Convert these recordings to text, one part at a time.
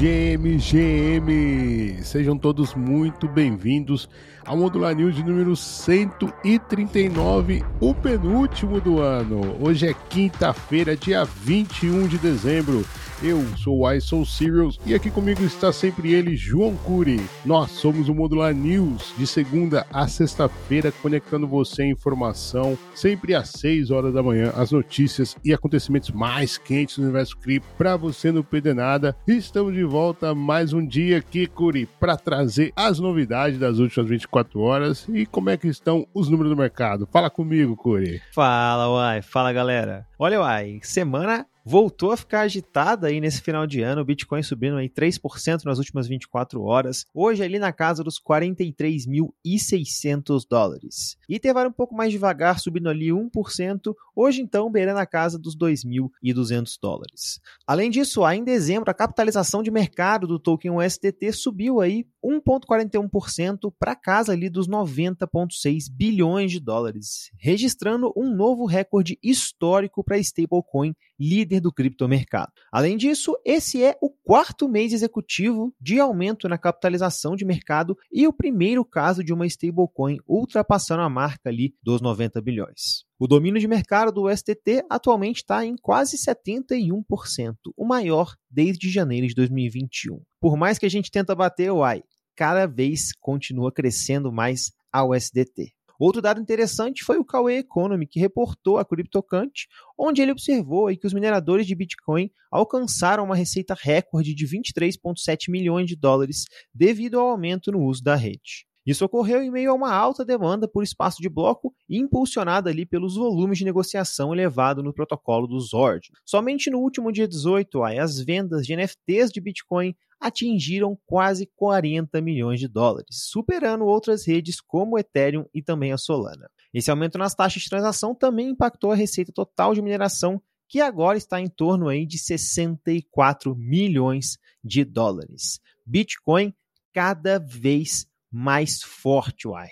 GM, GM! Sejam todos muito bem-vindos ao Modular News de número 139, o penúltimo do ano. Hoje é quinta-feira, dia 21 de dezembro. Eu sou o I Soul Serials e aqui comigo está sempre ele, João Cury. Nós somos o Modular News, de segunda a sexta-feira, conectando você em informação, sempre às 6 horas da manhã, as notícias e acontecimentos mais quentes do universo cripto para você não perder nada. Estamos de volta mais um dia aqui, Cury, para trazer as novidades das últimas 24 horas e como é que estão os números do mercado. Fala comigo, Cury. Fala, Uai. Fala, galera. Olha, Uai, semana voltou a ficar agitada aí nesse final de ano, o Bitcoin subindo aí 3% nas últimas 24 horas, hoje ali na casa dos 43.600 dólares. Ether vai um pouco mais devagar, subindo ali 1%, hoje então beirando a casa dos 2.200 dólares. Além disso, em dezembro, a capitalização de mercado do token USDT subiu aí 1,41% para casa ali dos 90,6 bilhões de dólares, registrando um novo recorde histórico para stablecoin líder do criptomercado. Além disso, esse é o quarto mês executivo de aumento na capitalização de mercado e o primeiro caso de uma stablecoin ultrapassando a marca ali dos 90 bilhões. O domínio de mercado do STT atualmente está em quase 71%, o maior desde janeiro de 2021. Por mais que a gente tenta bater o AI, cada vez continua crescendo mais a USDT. Outro dado interessante foi o Kawe Economy, que reportou a CryptoCant, onde ele observou que os mineradores de Bitcoin alcançaram uma receita recorde de 23,7 milhões de dólares devido ao aumento no uso da rede. Isso ocorreu em meio a uma alta demanda por espaço de bloco impulsionada ali pelos volumes de negociação elevado no protocolo do Zord. Somente no último dia 18, as vendas de NFTs de Bitcoin atingiram quase 40 milhões de dólares, superando outras redes como o Ethereum e também a Solana. Esse aumento nas taxas de transação também impactou a receita total de mineração, que agora está em torno aí de 64 milhões de dólares. Bitcoin cada vez mais forte, uai.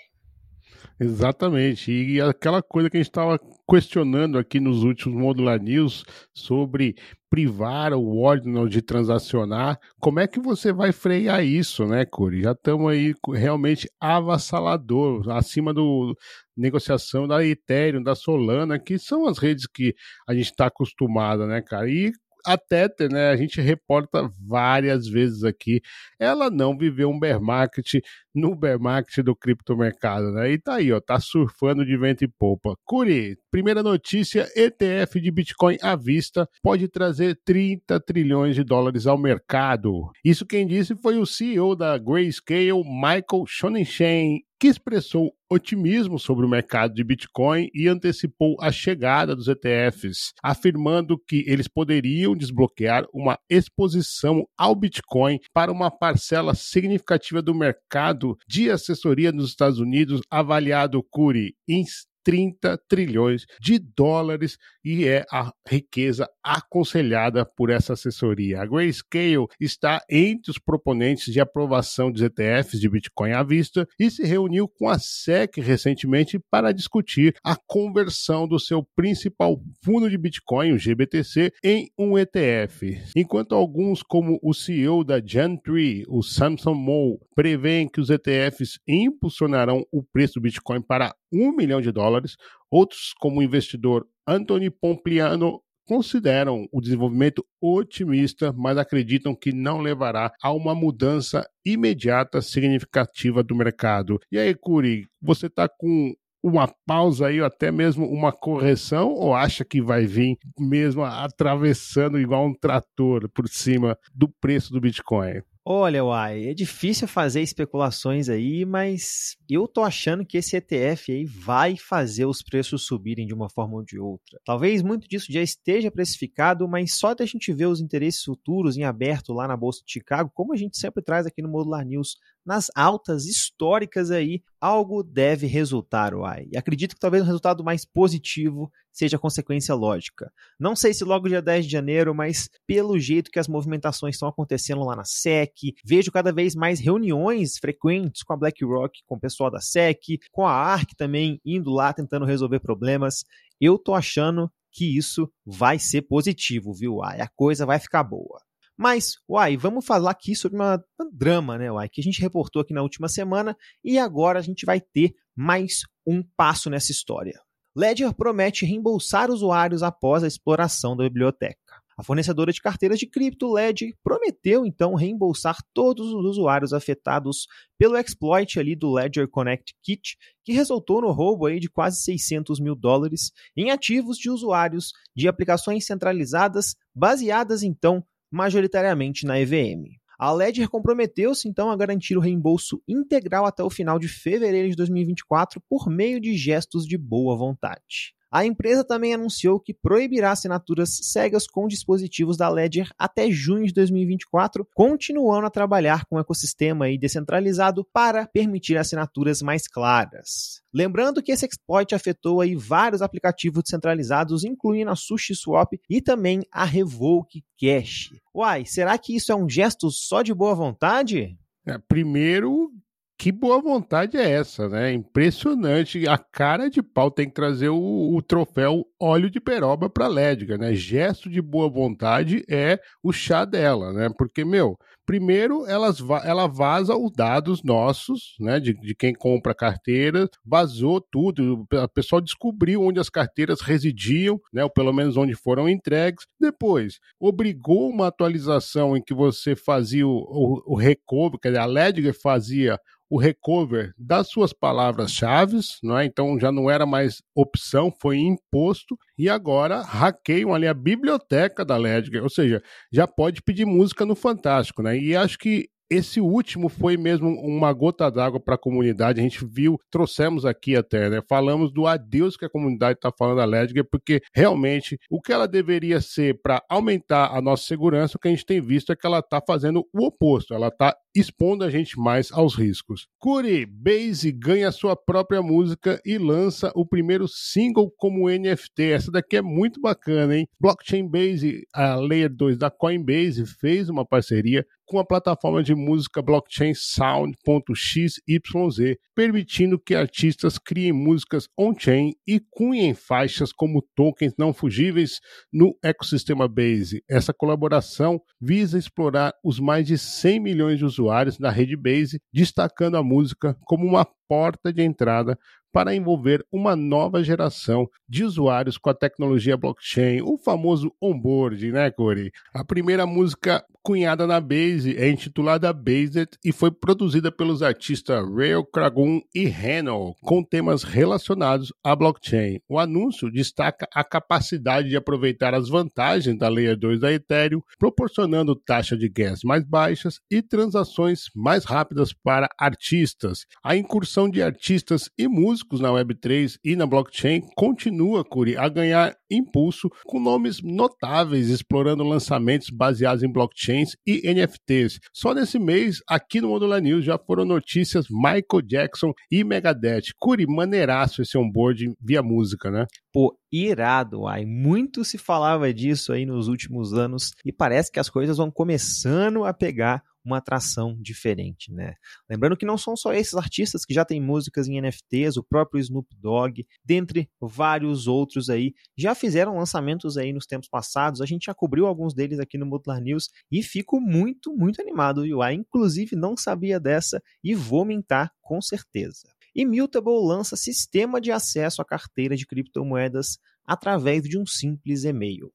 Exatamente. E aquela coisa que a gente estava questionando aqui nos últimos Modular News sobre privar o ordem de transacionar, como é que você vai frear isso, né, Curi? Já estamos aí realmente avassalador, acima do negociação da Ethereum, da Solana, que são as redes que a gente está acostumado, né, cara? E a Tether, né, a gente reporta várias vezes aqui, ela não viveu um bear market no bear market do criptomercado, né? E tá aí, ó, tá surfando de vento e polpa. Curi, primeira notícia, ETF de Bitcoin à vista pode trazer 30 trilhões de dólares ao mercado. Isso quem disse foi o CEO da Grayscale, Michael Schonenstein, que expressou otimismo sobre o mercado de Bitcoin e antecipou a chegada dos ETFs, afirmando que eles poderiam desbloquear uma exposição ao Bitcoin para uma parcela significativa do mercado de assessoria nos Estados Unidos, avaliado Curi em 30 trilhões de dólares e é a riqueza aconselhada por essa assessoria. A Grayscale está entre os proponentes de aprovação dos ETFs de Bitcoin à vista e se reuniu com a SEC recentemente para discutir a conversão do seu principal fundo de Bitcoin, o GBTC, em um ETF. Enquanto alguns, como o CEO da Gentry, o Samson Moe, preveem que os ETFs impulsionarão o preço do Bitcoin para um milhão de dólares, outros, como o investidor Anthony Pompliano, consideram o desenvolvimento otimista, mas acreditam que não levará a uma mudança imediata significativa do mercado. E aí, Curi, você está com uma pausa aí, ou até mesmo uma correção, ou acha que vai vir mesmo atravessando igual um trator por cima do preço do Bitcoin? Olha, Uai, é difícil fazer especulações aí, mas eu tô achando que esse ETF aí vai fazer os preços subirem de uma forma ou de outra. Talvez muito disso já esteja precificado, mas só da gente ver os interesses futuros em aberto lá na Bolsa de Chicago, como a gente sempre traz aqui no Modular News, nas altas históricas aí, algo deve resultar, Uai. E acredito que talvez um resultado mais positivo seja a consequência lógica. Não sei se logo dia 10 de janeiro, mas pelo jeito que as movimentações estão acontecendo lá na SEC, vejo cada vez mais reuniões frequentes com a BlackRock, com o pessoal da SEC, com a ARC também indo lá tentando resolver problemas. Eu tô achando que isso vai ser positivo, viu? A coisa vai ficar boa. Mas, uai, vamos falar aqui sobre uma, uma drama, né, uai, que a gente reportou aqui na última semana e agora a gente vai ter mais um passo nessa história. Ledger promete reembolsar usuários após a exploração da biblioteca. A fornecedora de carteiras de cripto Ledger prometeu então reembolsar todos os usuários afetados pelo exploit ali do Ledger Connect Kit, que resultou no roubo aí de quase 600 mil dólares em ativos de usuários de aplicações centralizadas baseadas então majoritariamente na EVM. A Ledger comprometeu-se então a garantir o reembolso integral até o final de fevereiro de 2024 por meio de gestos de boa vontade. A empresa também anunciou que proibirá assinaturas cegas com dispositivos da Ledger até junho de 2024, continuando a trabalhar com o ecossistema descentralizado para permitir assinaturas mais claras. Lembrando que esse exploit afetou aí vários aplicativos descentralizados, incluindo a SushiSwap e também a Revoke Cash. Uai, será que isso é um gesto só de boa vontade? É, primeiro, que boa vontade é essa, né? Impressionante. A cara de pau tem que trazer o, o troféu óleo de peroba para Lédiga, né? Gesto de boa vontade é o chá dela, né? Porque, meu, primeiro elas, ela vaza os dados nossos, né? De, de quem compra carteira, vazou tudo. O pessoal descobriu onde as carteiras residiam, né? Ou pelo menos onde foram entregues. Depois, obrigou uma atualização em que você fazia o, o, o recover, quer dizer, a Ledger fazia o recover das suas palavras-chave, é? então já não era mais opção, foi imposto, e agora hackeiam ali a biblioteca da Ledger, ou seja, já pode pedir música no Fantástico, né? E acho que esse último foi mesmo uma gota d'água para a comunidade. A gente viu, trouxemos aqui até, né? Falamos do adeus que a comunidade está falando a Ledger, porque realmente o que ela deveria ser para aumentar a nossa segurança, o que a gente tem visto é que ela está fazendo o oposto. Ela está expondo a gente mais aos riscos. Curi, Base ganha sua própria música e lança o primeiro single como NFT. Essa daqui é muito bacana, hein? Blockchain Base, a Layer 2 da Coinbase, fez uma parceria com a plataforma de música blockchain Sound.xyz, permitindo que artistas criem músicas on-chain e cunhem faixas como tokens não fugíveis no ecossistema Base. Essa colaboração visa explorar os mais de 100 milhões de usuários da rede Base, destacando a música como uma porta de entrada para envolver uma nova geração de usuários com a tecnologia blockchain, o famoso onboard, né, Corey? A primeira música cunhada na Base é intitulada Based e foi produzida pelos artistas Rail Kragun e Reno, com temas relacionados à blockchain. O anúncio destaca a capacidade de aproveitar as vantagens da Layer 2 da Ethereum, proporcionando taxa de gas mais baixas e transações mais rápidas para artistas. A incursão de artistas e músicos músicos na Web3 e na blockchain continua, Curi, a ganhar impulso com nomes notáveis explorando lançamentos baseados em blockchains e NFTs. Só nesse mês, aqui no Modular News, já foram notícias Michael Jackson e Megadeth. Curi, maneiraço esse onboard via música, né? Pô, irado, ai. Muito se falava disso aí nos últimos anos e parece que as coisas vão começando a pegar uma atração diferente, né? Lembrando que não são só esses artistas que já têm músicas em NFTs, o próprio Snoop Dogg, dentre vários outros aí, já fizeram lançamentos aí nos tempos passados. A gente já cobriu alguns deles aqui no Modular News e fico muito, muito animado, viu? Ah, inclusive não sabia dessa e vou mentar com certeza. Immutable lança sistema de acesso à carteira de criptomoedas através de um simples e-mail.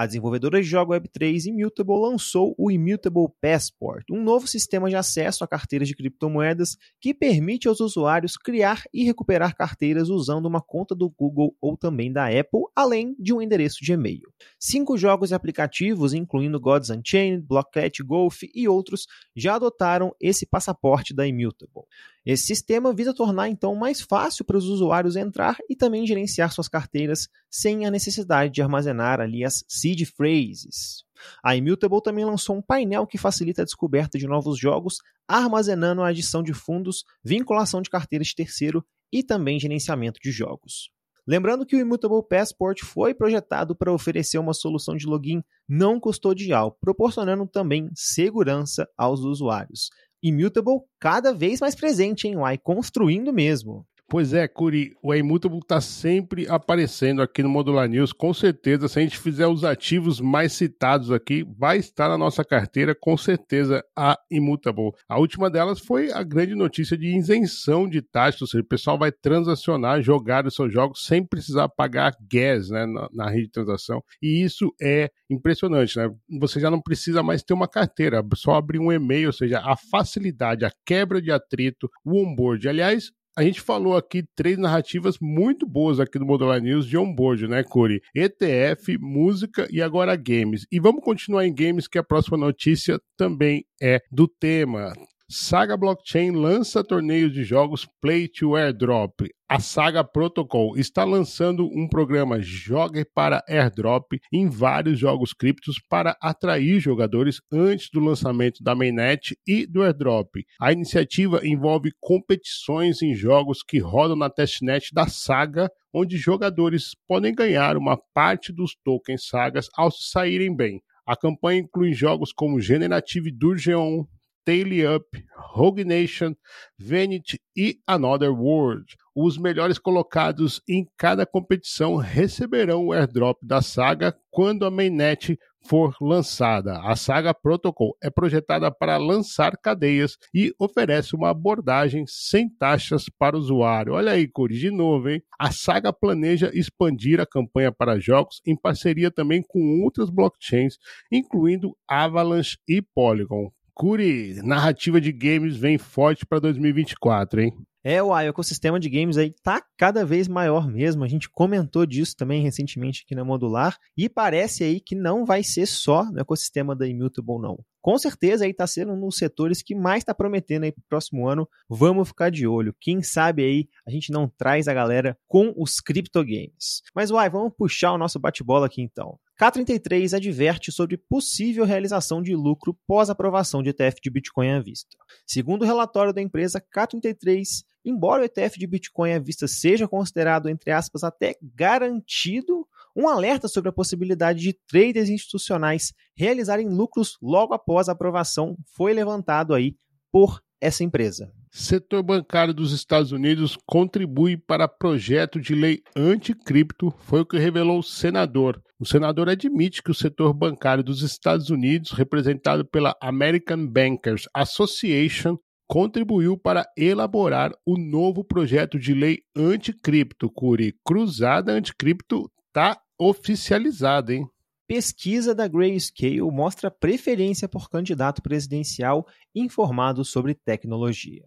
A desenvolvedora de jogo Web3 Immutable lançou o Immutable Passport, um novo sistema de acesso a carteiras de criptomoedas que permite aos usuários criar e recuperar carteiras usando uma conta do Google ou também da Apple, além de um endereço de e-mail. Cinco jogos e aplicativos, incluindo Gods Unchained, Blockcat Golf e outros, já adotaram esse passaporte da Immutable. Esse sistema visa tornar então mais fácil para os usuários entrar e também gerenciar suas carteiras sem a necessidade de armazenar ali as seed phrases. A Immutable também lançou um painel que facilita a descoberta de novos jogos, armazenando a adição de fundos, vinculação de carteiras de terceiro e também gerenciamento de jogos. Lembrando que o Immutable Passport foi projetado para oferecer uma solução de login não custodial, proporcionando também segurança aos usuários. Immutable cada vez mais presente em UI, construindo mesmo. Pois é, Curi, o Immutable está sempre aparecendo aqui no Modular News. Com certeza, se a gente fizer os ativos mais citados aqui, vai estar na nossa carteira, com certeza, a Immutable. A última delas foi a grande notícia de isenção de taxas, ou seja, o pessoal vai transacionar, jogar os seus jogos sem precisar pagar gas né, na, na rede de transação. E isso é impressionante, né? Você já não precisa mais ter uma carteira, só abrir um e-mail, ou seja, a facilidade, a quebra de atrito, o onboard. Aliás, a gente falou aqui três narrativas muito boas aqui do Modular News de onboard, né, Curi? ETF, música e agora games. E vamos continuar em games, que a próxima notícia também é do tema. Saga Blockchain lança torneios de jogos Play to Airdrop. A Saga Protocol está lançando um programa Jogue para Airdrop em vários jogos criptos para atrair jogadores antes do lançamento da mainnet e do Airdrop. A iniciativa envolve competições em jogos que rodam na testnet da Saga, onde jogadores podem ganhar uma parte dos tokens sagas ao se saírem bem. A campanha inclui jogos como Generative Durgeon, Daily Up, Rogue Nation, Vanity e Another World. Os melhores colocados em cada competição receberão o airdrop da saga quando a mainnet for lançada. A saga Protocol é projetada para lançar cadeias e oferece uma abordagem sem taxas para o usuário. Olha aí, Curi, de novo, hein? A saga planeja expandir a campanha para jogos em parceria também com outras blockchains, incluindo Avalanche e Polygon. Curi, narrativa de games vem forte para 2024, hein? É, o ecossistema de games aí tá cada vez maior mesmo. A gente comentou disso também recentemente aqui na Modular e parece aí que não vai ser só no ecossistema da Immutable não. Com certeza aí tá sendo um dos setores que mais está prometendo aí pro próximo ano. Vamos ficar de olho. Quem sabe aí a gente não traz a galera com os criptogames. Mas uai, vamos puxar o nosso bate-bola aqui então. K33 adverte sobre possível realização de lucro pós aprovação de ETF de Bitcoin à vista. Segundo o relatório da empresa K33, embora o ETF de Bitcoin à vista seja considerado, entre aspas, até garantido, um alerta sobre a possibilidade de traders institucionais realizarem lucros logo após a aprovação foi levantado aí por essa empresa. Setor bancário dos Estados Unidos contribui para projeto de lei anticripto, foi o que revelou o senador. O senador admite que o setor bancário dos Estados Unidos, representado pela American Bankers Association, contribuiu para elaborar o novo projeto de lei anticripto. Curi, cruzada anticripto está oficializada, hein? Pesquisa da Grayscale mostra preferência por candidato presidencial informado sobre tecnologia.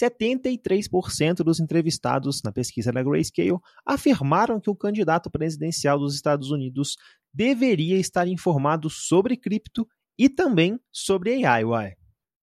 73% dos entrevistados na pesquisa da Grayscale afirmaram que o candidato presidencial dos Estados Unidos deveria estar informado sobre cripto e também sobre AI. Uai.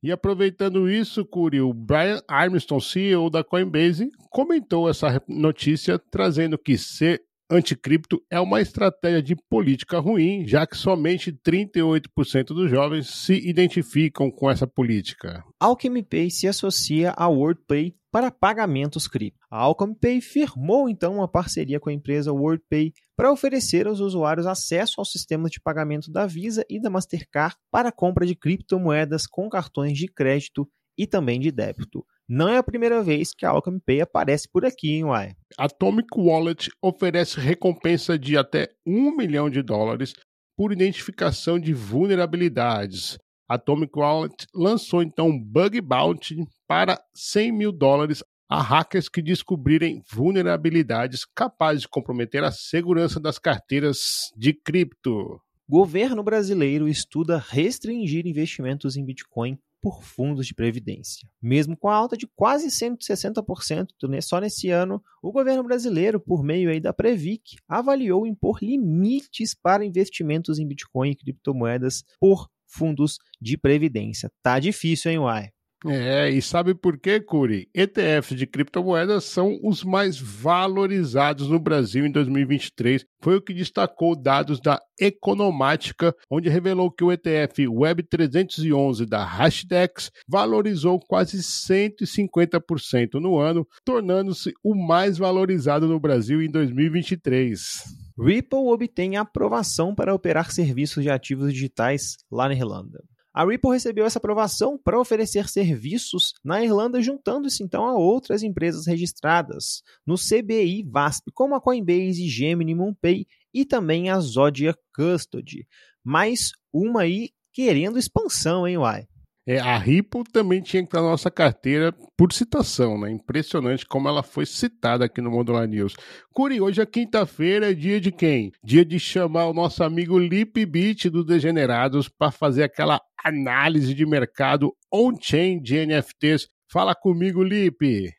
E aproveitando isso, Curi, o Brian Armstrong, CEO da Coinbase, comentou essa notícia, trazendo que ser anticripto é uma estratégia de política ruim, já que somente 38% dos jovens se identificam com essa política. Alchemy Pay se associa à WorldPay para pagamentos cripto. A Alchemy Pay firmou então uma parceria com a empresa WorldPay para oferecer aos usuários acesso aos sistemas de pagamento da Visa e da Mastercard para compra de criptomoedas com cartões de crédito e também de débito. Não é a primeira vez que a Alchemy Pay aparece por aqui, hein, Uai? Atomic Wallet oferece recompensa de até 1 milhão de dólares por identificação de vulnerabilidades. Atomic Wallet lançou então um Bug Bounty para 100 mil dólares a hackers que descobrirem vulnerabilidades capazes de comprometer a segurança das carteiras de cripto. Governo brasileiro estuda restringir investimentos em Bitcoin por fundos de previdência. Mesmo com a alta de quase 160% só nesse ano, o governo brasileiro, por meio aí da Previc, avaliou impor limites para investimentos em Bitcoin e criptomoedas por fundos de previdência. Tá difícil, hein, Uai? É, e sabe por quê, Curi? ETFs de criptomoedas são os mais valorizados no Brasil em 2023. Foi o que destacou dados da Economática, onde revelou que o ETF Web 311 da Hashdex valorizou quase 150% no ano, tornando-se o mais valorizado no Brasil em 2023. Ripple obtém aprovação para operar serviços de ativos digitais lá na Irlanda. A Ripple recebeu essa aprovação para oferecer serviços na Irlanda, juntando-se então a outras empresas registradas no CBI VASP, como a Coinbase, Gemini, MoonPay e também a Zodia Custody. Mais uma aí querendo expansão, hein, Uai? É, a Ripple também tinha que estar na nossa carteira por citação, né? Impressionante como ela foi citada aqui no Modular News. Curi, hoje é quinta-feira, é dia de quem? Dia de chamar o nosso amigo Lip Beat dos Degenerados para fazer aquela análise de mercado on-chain de NFTs. Fala comigo, Lip!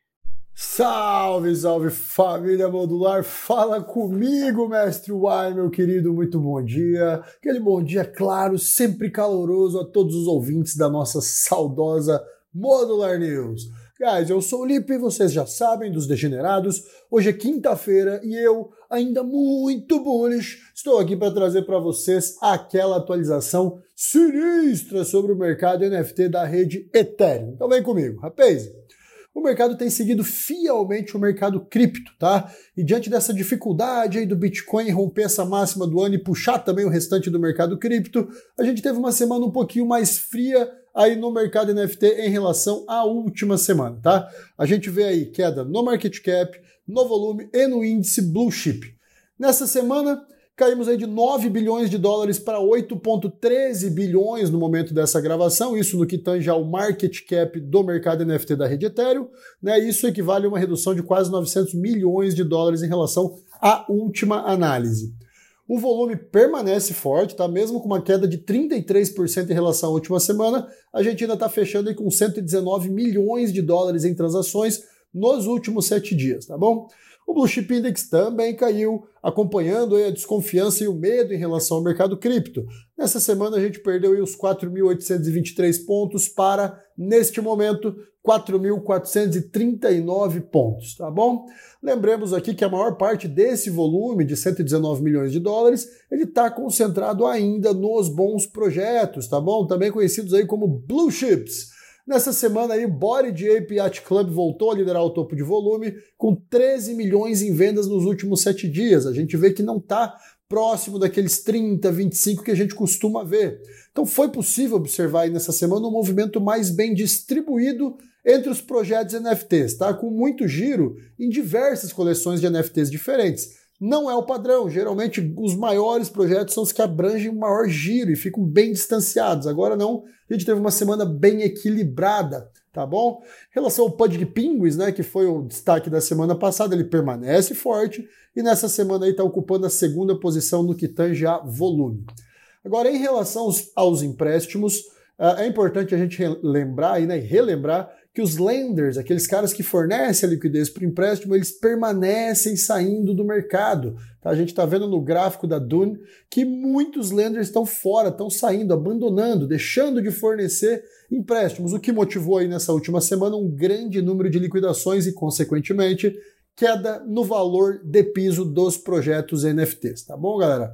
Salve, salve família modular, fala comigo, mestre Uai, meu querido, muito bom dia. Aquele bom dia, claro, sempre caloroso a todos os ouvintes da nossa saudosa Modular News. Guys, eu sou o Lipe, vocês já sabem dos degenerados. Hoje é quinta-feira e eu, ainda muito bullish, estou aqui para trazer para vocês aquela atualização sinistra sobre o mercado NFT da rede Ethereum. Então vem comigo, rapaz o mercado tem seguido fielmente o mercado cripto, tá? E diante dessa dificuldade aí do Bitcoin romper essa máxima do ano e puxar também o restante do mercado cripto, a gente teve uma semana um pouquinho mais fria aí no mercado NFT em relação à última semana, tá? A gente vê aí queda no market cap, no volume e no índice blue chip. Nessa semana, Caímos aí de 9 bilhões de dólares para 8,13 bilhões no momento dessa gravação, isso no que tange ao market cap do mercado NFT da rede Ethereum. Né? Isso equivale a uma redução de quase 900 milhões de dólares em relação à última análise. O volume permanece forte, tá? Mesmo com uma queda de 33% em relação à última semana, a gente ainda está fechando aí com 119 milhões de dólares em transações nos últimos sete dias, tá bom? O Blue Chip Index também caiu, acompanhando a desconfiança e o medo em relação ao mercado cripto. Nessa semana a gente perdeu os 4.823 pontos para, neste momento, 4.439 pontos, tá bom? Lembremos aqui que a maior parte desse volume de 119 milhões de dólares, ele está concentrado ainda nos bons projetos, tá bom? Também conhecidos aí como Blue Chips. Nessa semana aí, Body Ape Yacht Club voltou a liderar o topo de volume, com 13 milhões em vendas nos últimos sete dias. A gente vê que não está próximo daqueles 30, 25 que a gente costuma ver. Então foi possível observar aí nessa semana um movimento mais bem distribuído entre os projetos NFTs, tá? Com muito giro em diversas coleções de NFTs diferentes não é o padrão. Geralmente, os maiores projetos são os que abrangem um maior giro e ficam bem distanciados. Agora não, a gente teve uma semana bem equilibrada, tá bom? Em relação ao Pudgy Penguins, né, que foi o destaque da semana passada, ele permanece forte e nessa semana aí está ocupando a segunda posição no que tange a volume. Agora, em relação aos, aos empréstimos, uh, é importante a gente lembrar e né, relembrar que os lenders, aqueles caras que fornecem a liquidez para o empréstimo, eles permanecem saindo do mercado. Tá? A gente está vendo no gráfico da Dune que muitos lenders estão fora, estão saindo, abandonando, deixando de fornecer empréstimos, o que motivou aí nessa última semana um grande número de liquidações e, consequentemente, queda no valor de piso dos projetos NFTs. Tá bom, galera?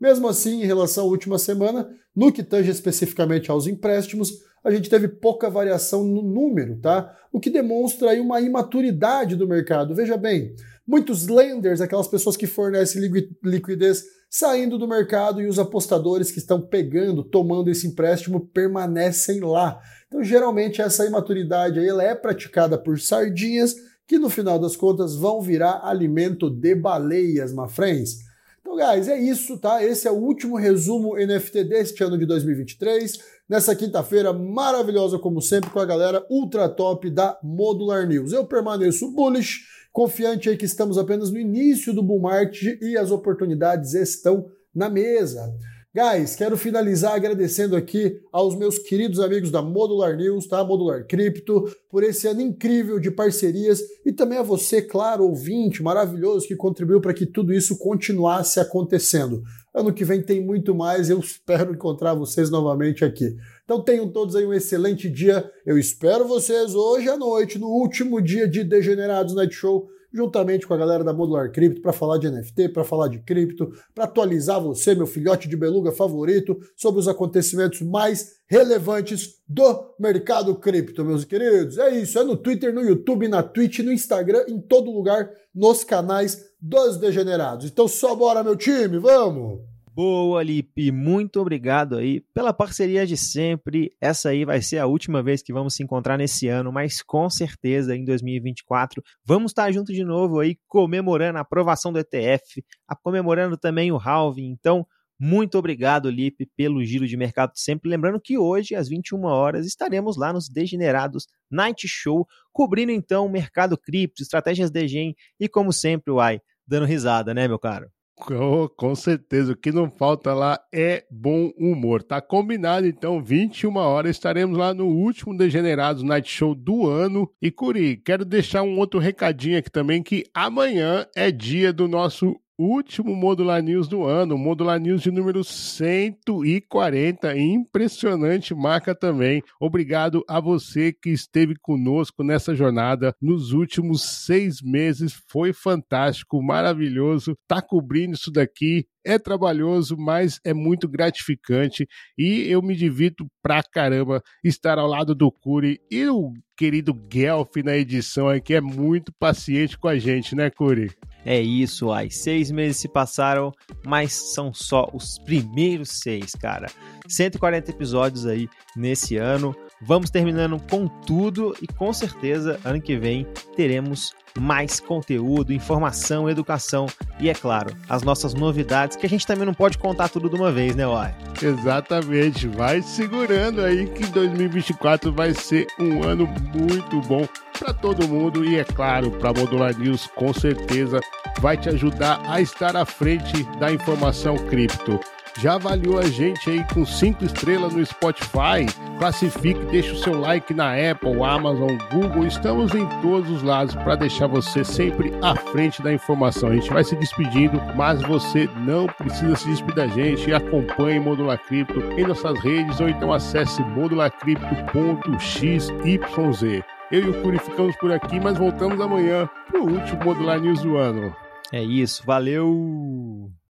Mesmo assim, em relação à última semana, no que tange especificamente aos empréstimos, a gente teve pouca variação no número, tá? O que demonstra aí uma imaturidade do mercado. Veja bem, muitos lenders, aquelas pessoas que fornecem liquidez, saindo do mercado e os apostadores que estão pegando, tomando esse empréstimo, permanecem lá. Então, geralmente, essa imaturidade aí, ela é praticada por sardinhas que, no final das contas, vão virar alimento de baleias, my friends. Então, guys, é isso, tá? Esse é o último resumo NFT deste ano de 2023 nessa quinta-feira maravilhosa, como sempre, com a galera ultra top da Modular News. Eu permaneço bullish, confiante aí que estamos apenas no início do bull market e as oportunidades estão na mesa. Guys, quero finalizar agradecendo aqui aos meus queridos amigos da Modular News, tá? Modular Cripto, por esse ano incrível de parcerias e também a você, claro, ouvinte maravilhoso que contribuiu para que tudo isso continuasse acontecendo. Ano que vem tem muito mais, eu espero encontrar vocês novamente aqui. Então tenham todos aí um excelente dia. Eu espero vocês hoje à noite, no último dia de Degenerados Night Show juntamente com a galera da Modular Crypto, para falar de NFT, para falar de cripto, para atualizar você, meu filhote de beluga favorito, sobre os acontecimentos mais relevantes do mercado cripto, meus queridos. É isso, é no Twitter, no YouTube, na Twitch, no Instagram, em todo lugar, nos canais dos degenerados. Então só bora, meu time, vamos! Boa, Lipe, muito obrigado aí pela parceria de sempre. Essa aí vai ser a última vez que vamos se encontrar nesse ano, mas com certeza em 2024 vamos estar juntos de novo aí comemorando a aprovação do ETF, comemorando também o halving. Então, muito obrigado, Lipe, pelo giro de mercado sempre. Lembrando que hoje, às 21 horas, estaremos lá nos Degenerados Night Show, cobrindo então o mercado cripto, estratégias de gen e, como sempre, uai, dando risada, né, meu caro? Oh, com certeza, o que não falta lá é bom humor. Tá combinado, então, 21 horas estaremos lá no último Degenerados Night Show do ano. E Curi, quero deixar um outro recadinho aqui também, que amanhã é dia do nosso último Modular News do ano, Modular News de número 140, impressionante marca também. Obrigado a você que esteve conosco nessa jornada nos últimos seis meses, foi fantástico, maravilhoso, tá cobrindo isso daqui, é trabalhoso, mas é muito gratificante. E eu me divirto pra caramba estar ao lado do Curi e o querido Guelph na edição aqui. É muito paciente com a gente, né, Curi? É isso, ai. Seis meses se passaram, mas são só os primeiros seis, cara. 140 episódios aí nesse ano. Vamos terminando com tudo e com certeza ano que vem teremos mais conteúdo, informação, educação e, é claro, as nossas novidades, que a gente também não pode contar tudo de uma vez, né, Uai? Exatamente. Vai segurando aí que 2024 vai ser um ano muito bom para todo mundo e, é claro, para Modular News, com certeza vai te ajudar a estar à frente da informação cripto já avaliou a gente aí com cinco estrelas no Spotify, classifique, deixa o seu like na Apple, Amazon, Google, estamos em todos os lados para deixar você sempre à frente da informação. A gente vai se despedindo, mas você não precisa se despedir da gente. Acompanhe Modular Cripto em nossas redes ou então acesse modularcripto.xyz. Eu e o Curi ficamos por aqui, mas voltamos amanhã para o último Modular News do ano. É isso, valeu!